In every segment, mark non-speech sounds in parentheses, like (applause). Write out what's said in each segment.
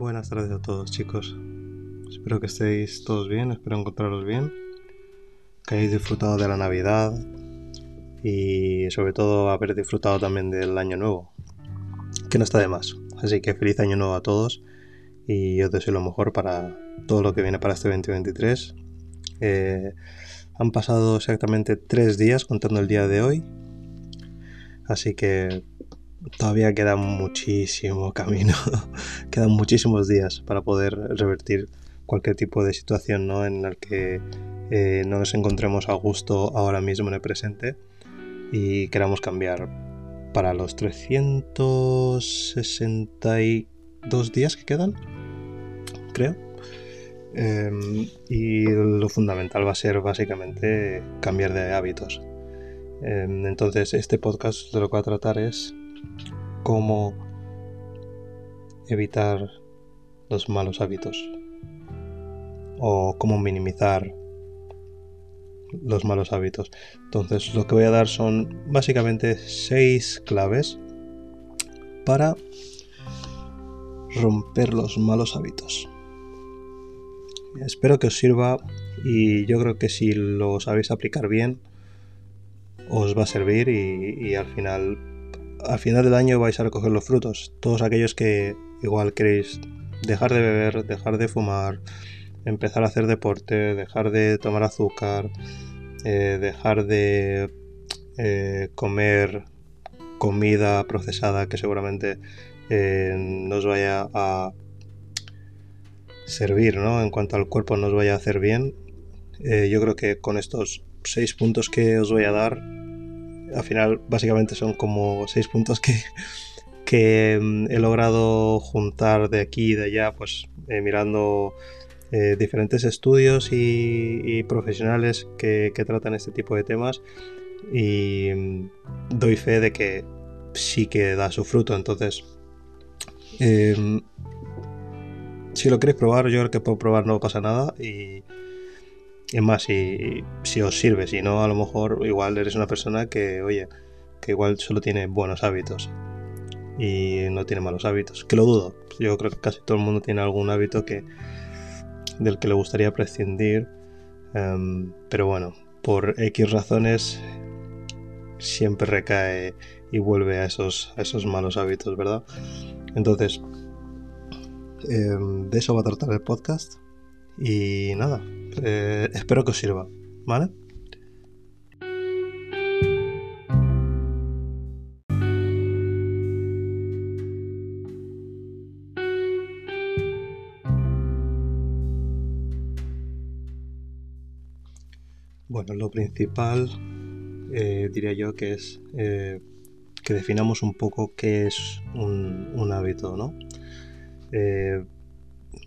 Buenas tardes a todos chicos. Espero que estéis todos bien, espero encontraros bien, que hayáis disfrutado de la Navidad y sobre todo haber disfrutado también del año nuevo, que no está de más. Así que feliz año nuevo a todos y os deseo lo mejor para todo lo que viene para este 2023. Eh, han pasado exactamente tres días contando el día de hoy, así que todavía queda muchísimo camino, (laughs) quedan muchísimos días para poder revertir cualquier tipo de situación ¿no? en la que eh, no nos encontremos a gusto ahora mismo en el presente y queramos cambiar para los 362 días que quedan, creo. Em, y lo fundamental va a ser básicamente cambiar de hábitos. Em, entonces, este podcast de lo que va a tratar es cómo evitar los malos hábitos o cómo minimizar los malos hábitos. Entonces lo que voy a dar son básicamente seis claves para romper los malos hábitos. Espero que os sirva y yo creo que si lo sabéis aplicar bien os va a servir y, al final al final del año vais a recoger los frutos. Todos aquellos que igual queréis dejar de beber, dejar de fumar, empezar a hacer deporte, dejar de tomar azúcar, eh, dejar de eh, comer comida procesada que seguramente eh, nos vaya a servir, ¿no? En cuanto al cuerpo nos vaya a hacer bien. yo creo que con estos seis puntos que os voy a dar, al final básicamente son como seis puntos que, que mm, he logrado juntar de aquí y de allá, pues mirando eh, diferentes estudios y, profesionales que, tratan este tipo de temas y mm, doy fe de que sí que da su fruto. Entonces, em, si lo queréis probar, yo creo que puedo probar, no pasa nada. Y es más, si, si os sirve, si no, a lo mejor igual eres una persona que, oye, que igual solo tiene buenos hábitos y no tiene malos hábitos. Que lo dudo. Yo creo que casi todo el mundo tiene algún hábito que, del que le gustaría prescindir, em, pero bueno, por X razones siempre recae y vuelve a esos, esos malos hábitos, ¿verdad? Entonces, em, de eso va a tratar el podcast y nada, eh, espero que os sirva, ¿vale? Bueno, lo principal eh, diría yo que es eh, que definamos un poco qué es un, hábito, ¿no?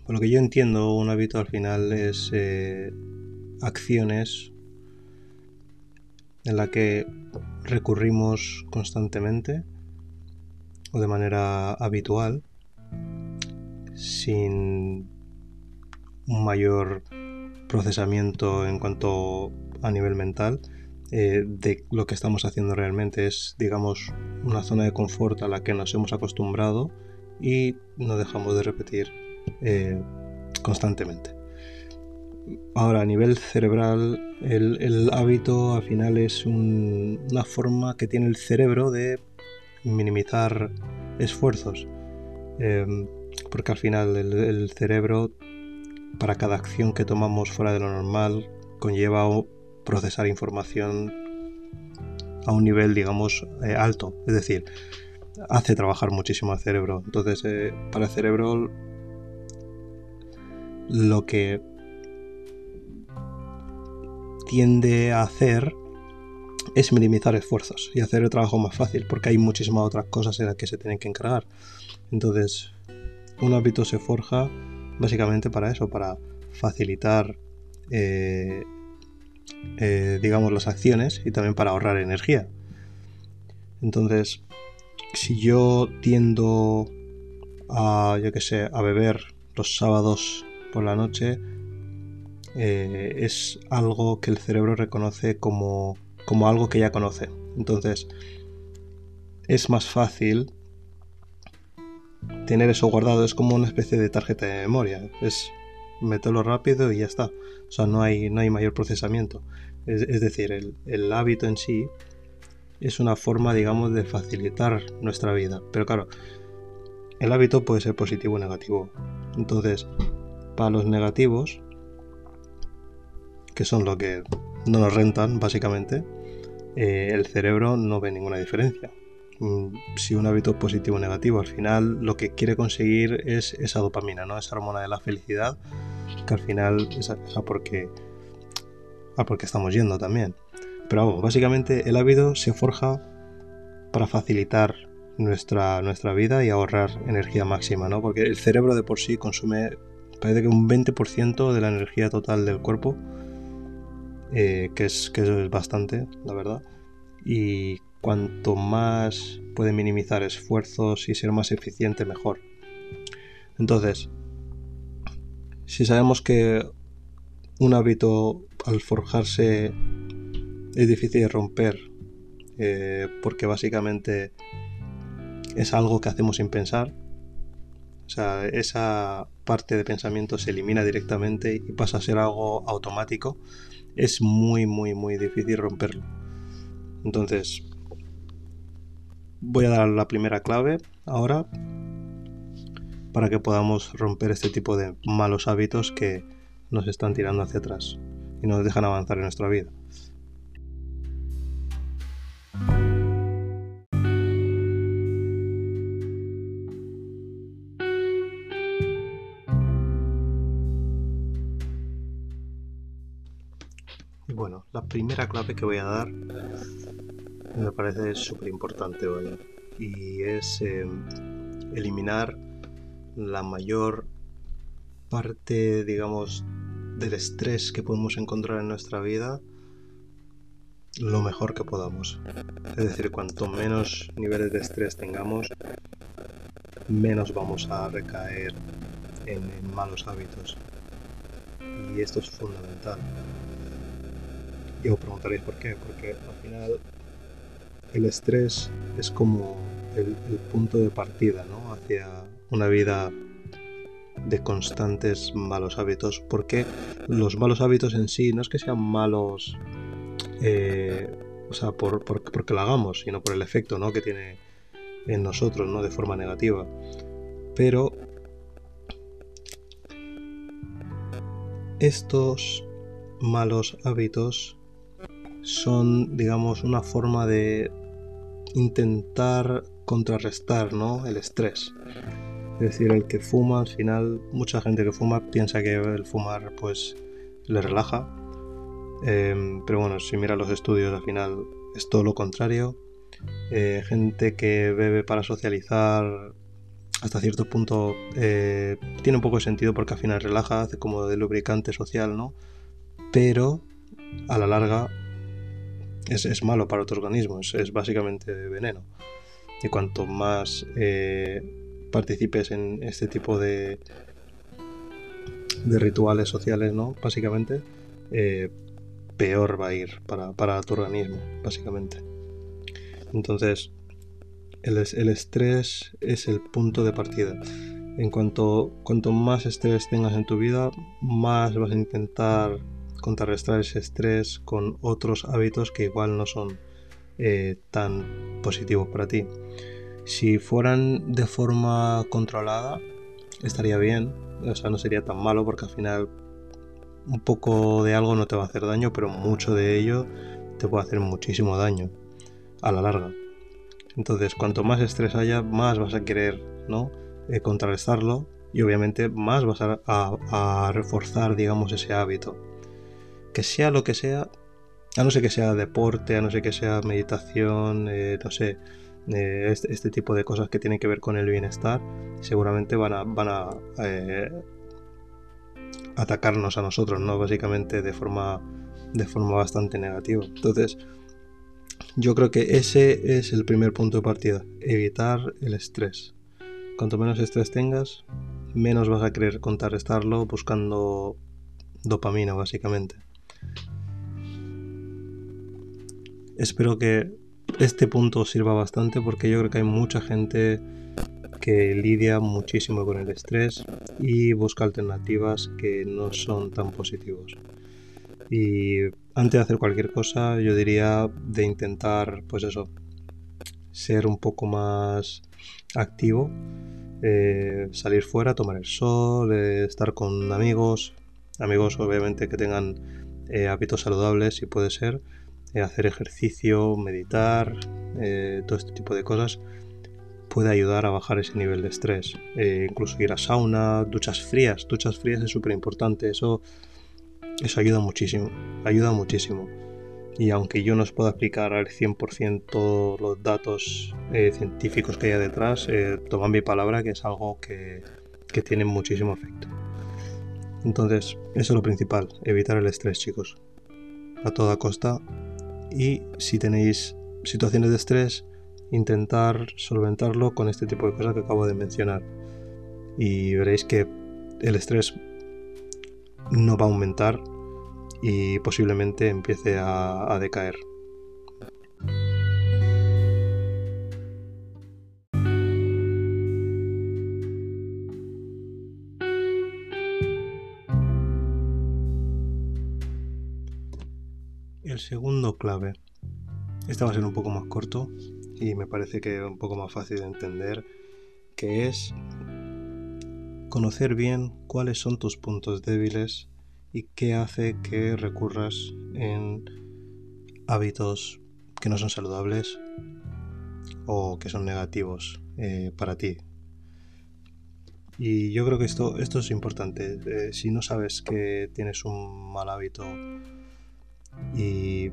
Por lo que yo entiendo, un hábito al final es acciones en la que recurrimos constantemente o de manera habitual sin un mayor procesamiento en cuanto a nivel mental eh, de lo que estamos haciendo realmente. Es, digamos, una zona de confort a la que nos hemos acostumbrado y no dejamos de repetir eh, constantemente. Ahora, a nivel cerebral, el, hábito al final es una forma que tiene el cerebro de minimizar esfuerzos. Em, porque al final el, cerebro, para cada acción que tomamos fuera de lo normal, conlleva procesar información a un nivel, digamos, eh, alto. Es decir, hace trabajar muchísimo al cerebro. Entonces, eh, para el cerebro, lo que tiende a hacer es minimizar esfuerzos y hacer el trabajo más fácil, porque hay muchísimas otras cosas en las que se tienen que encargar. Entonces, un hábito se forja básicamente para eso, para facilitar eh, eh, digamos, las acciones y también para ahorrar energía. Entonces, si yo tiendo a, yo que sé, a beber los sábados por la noche, eh, es algo que el cerebro reconoce como, como algo que ya conoce. Entonces, es más fácil tener eso guardado es como una especie de tarjeta de memoria. Es meterlo rápido y ya está. O sea, no hay, no hay mayor procesamiento. Es, decir, el, el, hábito en sí es una forma, digamos, de facilitar nuestra vida. Pero claro, el hábito puede ser positivo o negativo. Entonces, para los negativos, que son lo que no nos rentan, básicamente, eh, el cerebro no ve ninguna diferencia. Mm, si un hábito es positivo o negativo, al final lo que quiere conseguir es esa dopamina, ¿no? Esa hormona de la felicidad, que al final es a, porque, a porque estamos yendo también. Pero vamos, básicamente el hábito se forja para facilitar nuestra, nuestra vida y ahorrar energía máxima, ¿no? Porque el cerebro de por sí consume, parece que un 20% de la energía total del cuerpo, eh, que, es, que eso es bastante, la verdad. Y cuanto más puede minimizar esfuerzos y ser más eficiente, mejor. Entonces, si sabemos que un hábito al forjarse es difícil de romper, eh, porque básicamente es algo que hacemos sin pensar, o sea, esa parte de pensamiento se elimina directamente y pasa a ser algo automático, es muy, muy, muy difícil romperlo. Entonces, Voy a dar la primera clave ahora para que podamos romper este tipo de malos hábitos que nos están tirando hacia atrás y nos dejan avanzar en nuestra vida. Bueno, la primera clave que voy a dar me parece súper importante, ¿vale? Y es em, eliminar la mayor parte, digamos, del estrés que podemos encontrar en nuestra vida lo mejor que podamos. Es decir, cuanto menos niveles de estrés tengamos, menos vamos a recaer en, en malos hábitos. Y esto es fundamental. Y os preguntaréis por qué, porque al final el estrés es como el, punto de partida ¿no? hacia una vida de constantes malos hábitos, porque los malos hábitos en sí no es que sean malos, eh, o sea, por, porque lo hagamos, sino por el efecto ¿no? que tiene en nosotros, ¿no? de forma negativa. Pero estos malos hábitos son, digamos, una forma de intentar contrarrestar ¿no? el estrés. Es decir, el que fuma, al final, mucha gente que fuma piensa que el fumar pues le relaja. Em, pero bueno, si mira los estudios, al final es todo lo contrario. Eh, gente que bebe para socializar, hasta cierto punto eh, tiene un poco de sentido porque al final relaja, hace como de lubricante social, ¿no? Pero a la larga es, malo para otro organismo, es, básicamente veneno. Y cuanto más eh, participes en este tipo de, de rituales sociales, ¿no? Básicamente, eh, peor va a ir para, tu organismo, básicamente. Entonces, el, el, estrés es el punto de partida. En cuanto cuanto más estrés tengas en tu vida, más vas a intentar contrarrestar ese estrés con otros hábitos que igual no son eh, tan positivos para ti. Si fueran de forma controlada, estaría bien, o sea, no sería tan malo porque al final un poco de algo no te va a hacer daño, pero mucho de ello te puede hacer muchísimo daño a la larga. Entonces, cuanto más estrés haya, más vas a querer ¿no? Eh, contrarrestarlo y obviamente más vas a reforzar, digamos, ese hábito que sea lo que sea, a no ser que sea deporte, a no ser que sea meditación, eh, no sé, eh, este, este, tipo de cosas que tienen que ver con el bienestar, seguramente van a, eh, atacarnos a nosotros, ¿no? Básicamente de forma, de forma bastante negativa. Entonces, yo creo que ese es el primer punto de partida, evitar el estrés. Cuanto menos estrés tengas, menos vas a querer contrarrestarlo buscando dopamina, básicamente. Espero que este punto sirva bastante porque yo creo que hay mucha gente que lidia muchísimo con el estrés y busca alternativas que no son tan positivos. Y antes de hacer cualquier cosa, yo diría de intentar, pues eso, ser un poco más activo, eh, salir fuera, tomar el sol, eh, estar con amigos, amigos obviamente que tengan eh, hábitos saludables si puede ser, hacer ejercicio, meditar, todo este tipo de cosas puede ayudar a bajar ese nivel de estrés. incluso ir a sauna, duchas frías, duchas frías es súper importante, eso, eso ayuda muchísimo, ayuda muchísimo. Y aunque yo no os pueda explicar al 100% todos los datos eh, científicos que hay detrás, eh, tomad mi palabra que es algo que, que tiene muchísimo efecto. Entonces, eso es lo principal, evitar el estrés, chicos. A toda costa. Y si tenéis situaciones de estrés, intentar solventarlo con este tipo de cosas que acabo de mencionar. Y veréis que el estrés no va a aumentar y posiblemente empiece a, decaer. El segundo clave. Este va a ser un poco más corto y me parece que un poco más fácil de entender, que es conocer bien cuáles son tus puntos débiles y qué hace que recurras en hábitos que no son saludables o que son negativos eh, para ti. Y yo creo que esto, esto es importante. Eh, si no sabes que tienes un mal hábito y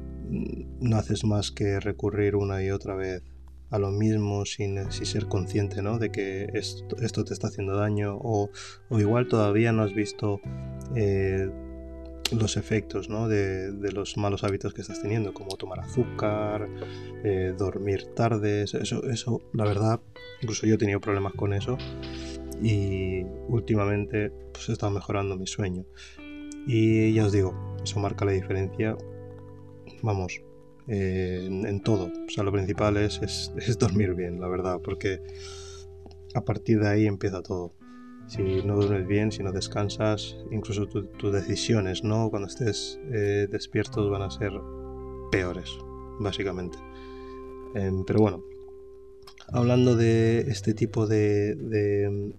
no haces más que recurrir una y otra vez a lo mismo sin, ser consciente ¿no? de que esto, te está haciendo daño o, igual todavía no has visto eh, los efectos ¿no? de, los malos hábitos que estás teniendo, como tomar azúcar, eh, dormir tarde, eso, eso, la verdad, incluso yo he tenido problemas con eso y últimamente pues he estado mejorando mi sueño. Y ya os digo, eso marca la diferencia, vamos, eh, en, todo. O sea, lo principal es, (laughs) es dormir bien, la verdad, porque a partir de ahí empieza todo si no duermes bien, si no descansas, incluso tus decisiones, ¿no? Cuando estés eh, despiertos van a ser peores, básicamente. Em, pero bueno, hablando de este tipo de, de,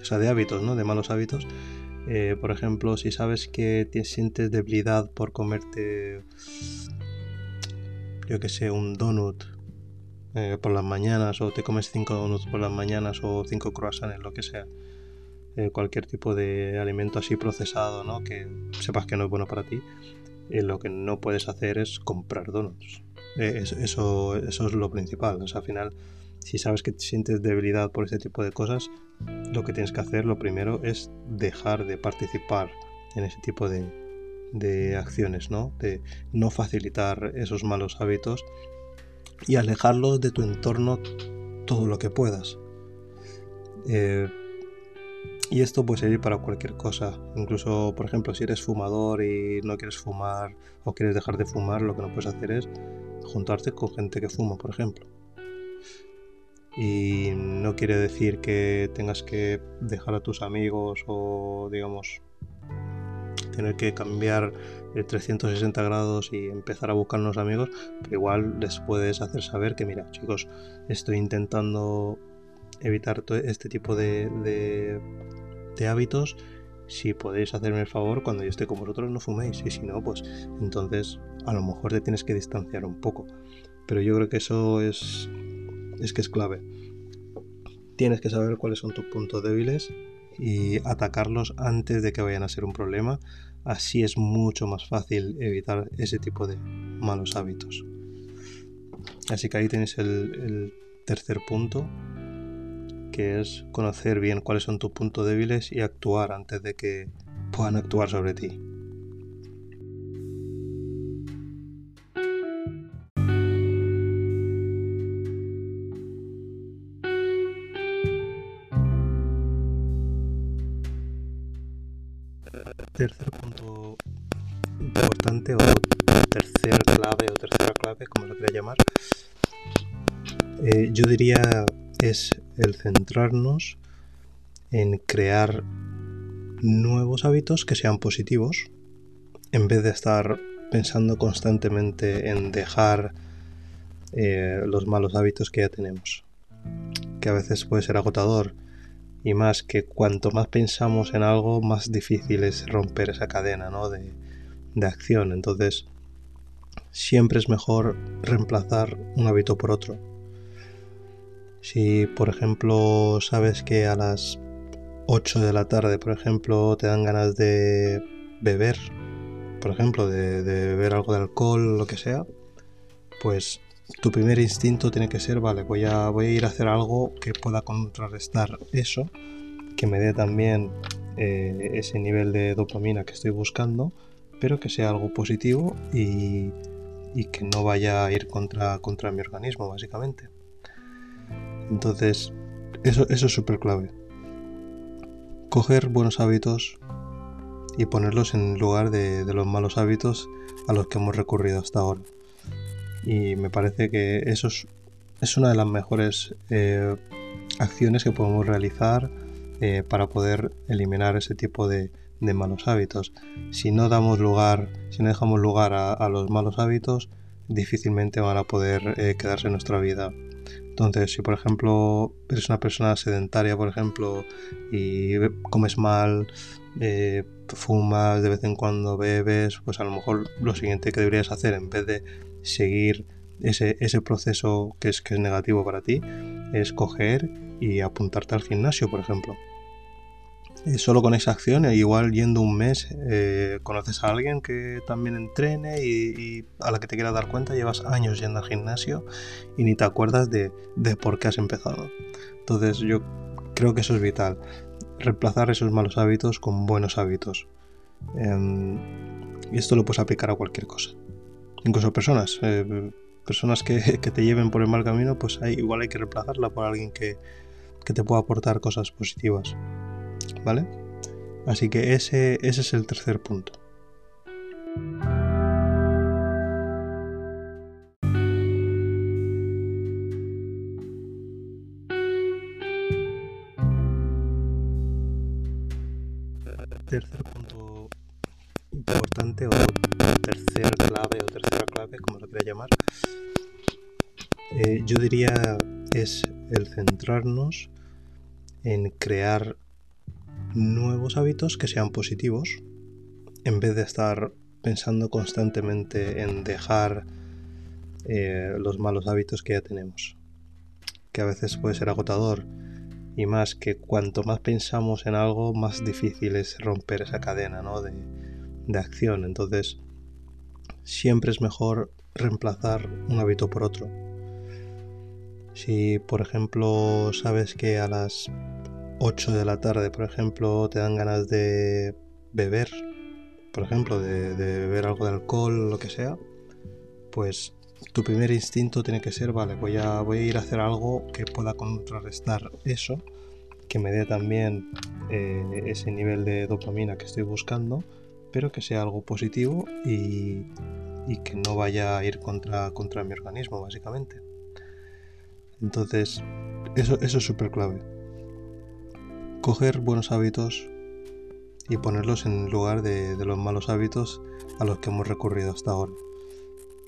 o sea, de hábitos, ¿no? De malos hábitos. Eh, por ejemplo, si sabes que te sientes debilidad por comerte, yo que sé, un donut eh, por las mañanas o te comes 5 donuts por las mañanas o 5 croissants, lo que sea. Eh, cualquier tipo de alimento así procesado, ¿no? Que sepas que no es bueno para ti. Eh, lo que no puedes hacer es comprar donuts. Eso, eso, es lo principal. O al final, si sabes que sientes debilidad por ese tipo de cosas, lo que tienes que hacer, lo primero, es dejar de participar en ese tipo de, de acciones, ¿no? De no facilitar esos malos hábitos y alejarlos de tu entorno todo lo que puedas. Eh, y esto puede servir para cualquier cosa. Incluso, por ejemplo, si eres fumador y no quieres fumar o quieres dejar de fumar, lo que no puedes hacer es juntarte con gente que fuma, por ejemplo. Y no quiere decir que tengas que dejar a tus amigos o, digamos, tener que cambiar 360 grados y empezar a buscar unos amigos, pero igual les puedes hacer saber que, mira, chicos, estoy intentando evitar este tipo de, de, hábitos. Si podéis hacerme el favor, cuando yo esté con vosotros no fuméis. Y si no, pues entonces a lo mejor te tienes que distanciar un poco. Pero yo creo que eso es, es que es clave. Tienes que saber cuáles son tus puntos débiles y atacarlos antes de que vayan a ser un problema. Así es mucho más fácil evitar ese tipo de malos hábitos. Así que ahí tenéis el, tercer punto, que es conocer bien cuáles son tus puntos débiles y actuar antes de que puedan actuar sobre ti. Tercer punto importante o tercera clave o tercera clave, como lo quiera llamar, eh, yo diría es el centrarnos en crear nuevos hábitos que sean positivos en vez de estar pensando constantemente en dejar eh, los malos hábitos que ya tenemos. Que a veces puede ser agotador y más que cuanto más pensamos en algo, más difícil es romper esa cadena de, de acción. Entonces, siempre es mejor reemplazar un hábito por otro. Si, por ejemplo, sabes que a las 8 de la tarde, por ejemplo, te dan ganas de beber, por ejemplo, de, beber algo de alcohol, lo que sea, pues tu primer instinto tiene que ser, vale, voy a, ir a hacer algo que pueda contrarrestar eso, que me dé también eh, ese nivel de dopamina que estoy buscando, pero que sea algo positivo y, que no vaya a ir contra, contra mi organismo, básicamente. Entonces, eso, eso es súper clave. Coger buenos hábitos y ponerlos en lugar de, los malos hábitos a los que hemos recurrido hasta ahora. Y me parece que eso es, una de las mejores eh, acciones que podemos realizar eh, para poder eliminar ese tipo de, malos hábitos. Si no damos lugar, si no dejamos lugar a, los malos hábitos, difícilmente van a poder eh, quedarse en nuestra vida. Entonces, si por ejemplo eres una persona sedentaria, por ejemplo, y comes mal, eh, fumas, de vez en cuando bebes, pues a lo mejor lo siguiente que deberías hacer en vez de seguir ese, ese proceso que es, que es negativo para ti, es coger y apuntarte al gimnasio, por ejemplo. Y solo con esa acción, e igual yendo un mes, eh, conoces a alguien que también entrene y, a la que te quieras dar cuenta, llevas años yendo al gimnasio y ni te acuerdas de, de por qué has empezado. Entonces yo creo que eso es vital reemplazar esos malos hábitos con buenos hábitos. Em, y esto lo puedes aplicar a cualquier cosa. Incluso personas. Eh, personas que, (laughs) te lleven por el mal camino, pues hay, igual hay que reemplazarla por alguien que, que, te pueda aportar cosas positivas. ¿Vale? Así que ese, ese es el tercer punto. tercer punto importante o tercer clave o tercera clave, como lo quiera llamar, eh, yo diría es el centrarnos en crear nuevos hábitos que sean positivos en vez de estar pensando constantemente en dejar eh, los malos hábitos que ya tenemos, que a veces puede ser agotador y más que cuanto más pensamos en algo, más difícil es romper esa cadena de, de acción. Entonces, siempre es mejor reemplazar un hábito por otro. Si, por ejemplo, sabes que a las 8 de la tarde, por ejemplo, te dan ganas de beber, por ejemplo, de, beber algo de alcohol, lo que sea, pues tu primer instinto tiene que ser, vale, voy a, voy a ir a hacer algo que pueda contrarrestar eso, que me dé también eh, ese nivel de dopamina que estoy buscando, pero que sea algo positivo y, que no vaya a ir contra, contra mi organismo, básicamente. Entonces, eso, eso es súper clave. Coger buenos hábitos y ponerlos en lugar de los malos hábitos a los que hemos recurrido hasta ahora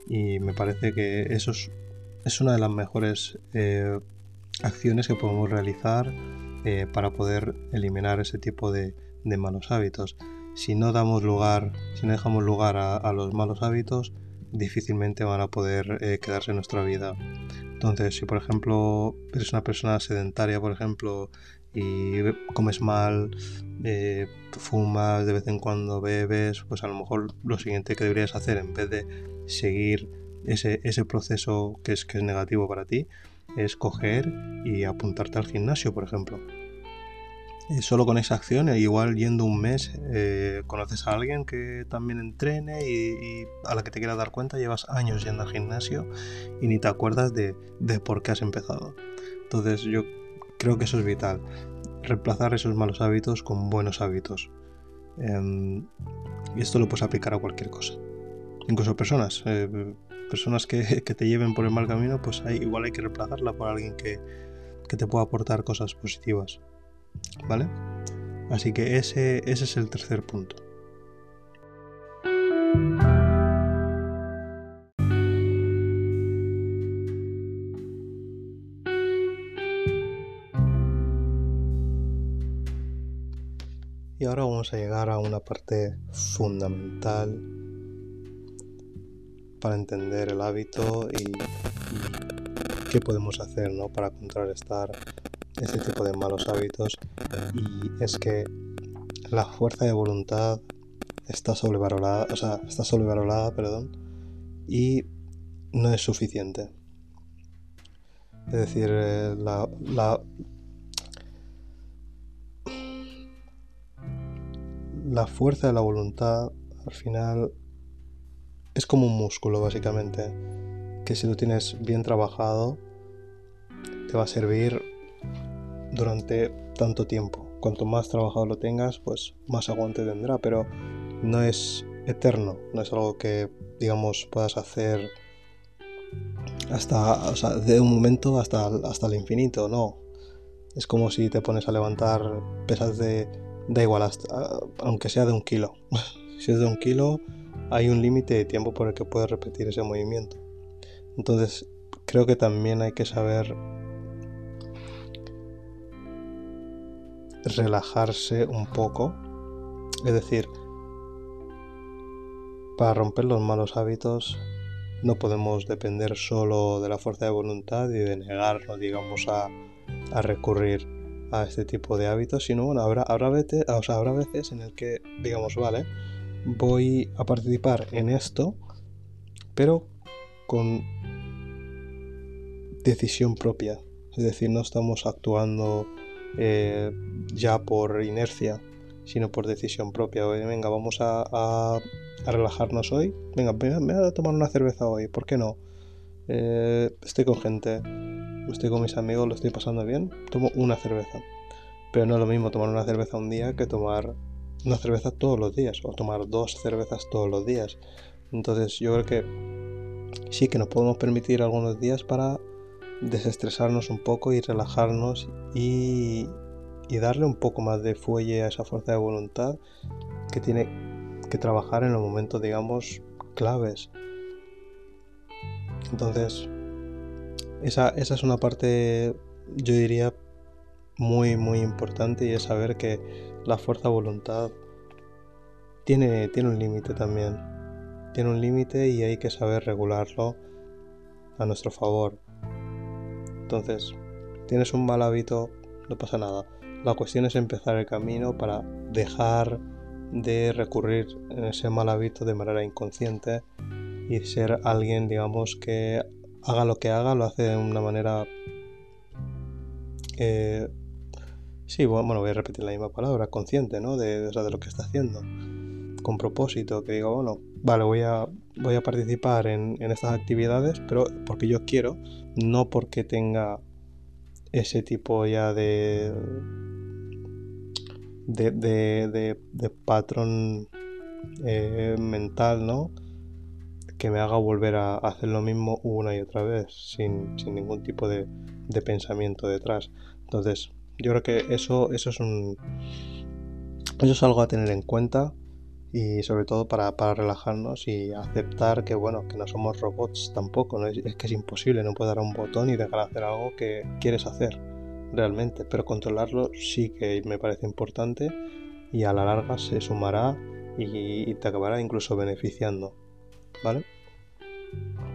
y me parece que eso es, una de las mejores eh, acciones que podemos realizar eh, para poder eliminar ese tipo de, malos hábitos. Si no damos lugar, si no dejamos lugar a, los malos hábitos, difícilmente van a poder eh, quedarse en nuestra vida. Entonces, si por ejemplo eres una persona sedentaria, por ejemplo, y comes mal, fumas, de vez en cuando bebes, pues a lo mejor lo siguiente que deberías hacer en vez de seguir ese, ese proceso que es, que es negativo para ti es coger y apuntarte al gimnasio, por ejemplo. Y solo con esa acción, e igual yendo un mes, eh, conoces a alguien que también entrene y, a la que te quieras dar cuenta, llevas años yendo al gimnasio y ni te acuerdas de, de por qué has empezado. Entonces yo creo que eso es vital, reemplazar esos malos hábitos con buenos hábitos. Em, y esto lo puedes aplicar a cualquier cosa incluso personas, eh, personas (laughs) que, te lleven por el mal camino, pues hay, igual hay que reemplazarla por alguien que, que te pueda aportar cosas positivas. ¿Vale? Así que ese, ese es el tercer punto. Ahora vamos a llegar a una parte fundamental para entender el hábito y, qué podemos hacer ¿no? para contrarrestar este tipo de malos hábitos. Y es que la fuerza de voluntad está sobrevalorada, o sea, está sobrevalorada, perdón, y no es suficiente. Es decir, eh, la, la fuerza de la voluntad al final es como un músculo básicamente, que si lo tienes bien trabajado te va a servir durante tanto tiempo. Cuanto más trabajado lo tengas, pues más aguante tendrá, pero no es eterno, no es algo que digamos puedas hacer hasta, o sea, de un momento hasta, hasta el infinito, no. Es como si te pones a levantar pesas de da igual, hasta, aunque sea de un kilo. (laughs) si es de un kilo, hay un límite de tiempo por el que puedes repetir ese movimiento. Entonces, creo que también hay que saber relajarse un poco. Es decir, para romper los malos hábitos no podemos depender solo de la fuerza de voluntad y de negarnos, digamos, a, a recurrir a este tipo de hábitos, sino bueno, habrá, habrá, veces, o habrá veces en el que digamos, vale, voy a participar en esto, pero con decisión propia. Es decir, no estamos actuando eh, ya por inercia, sino por decisión propia. venga, vamos a, relajarnos hoy. Venga, me voy a tomar una cerveza hoy, ¿por qué no? Eh, estoy con gente, estoy con mis amigos, lo estoy pasando bien, tomo una cerveza. Pero no es lo mismo tomar una cerveza un día que tomar una cerveza todos los días o tomar dos cervezas todos los días. Entonces yo creo que sí que nos podemos permitir algunos días para desestresarnos un poco y relajarnos y, y darle un poco más de fuelle a esa fuerza de voluntad que tiene que trabajar en los momentos, digamos, claves. Entonces, esa, esa es una parte, yo diría, muy, muy importante y es saber que la fuerza voluntad tiene, tiene un límite también. Tiene un límite y hay que saber regularlo a nuestro favor. Entonces, tienes un mal hábito, no pasa nada. La cuestión es empezar el camino para dejar de recurrir en ese mal hábito de manera inconsciente y ser alguien, digamos, que haga lo que haga, lo hace de una manera eh, Sí, bueno, voy a repetir la misma palabra, consciente, ¿no? De, de, lo que está haciendo. Con propósito, que digo, bueno, vale, voy a, voy a participar en, estas actividades, pero porque yo quiero, no porque tenga ese tipo ya de. de, de, de, patrón eh, mental, ¿no? Que me haga volver a hacer lo mismo una y otra vez, sin, sin ningún tipo de, de pensamiento detrás. Entonces, yo creo que eso, eso es un. Eso es algo a tener en cuenta y sobre todo para, relajarnos y aceptar que bueno, que no somos robots tampoco, es, que es imposible, no puedes dar un botón y dejar de hacer algo que quieres hacer realmente, pero controlarlo sí que me parece importante y a la larga se sumará y, y te acabará incluso beneficiando, ¿vale? Bye.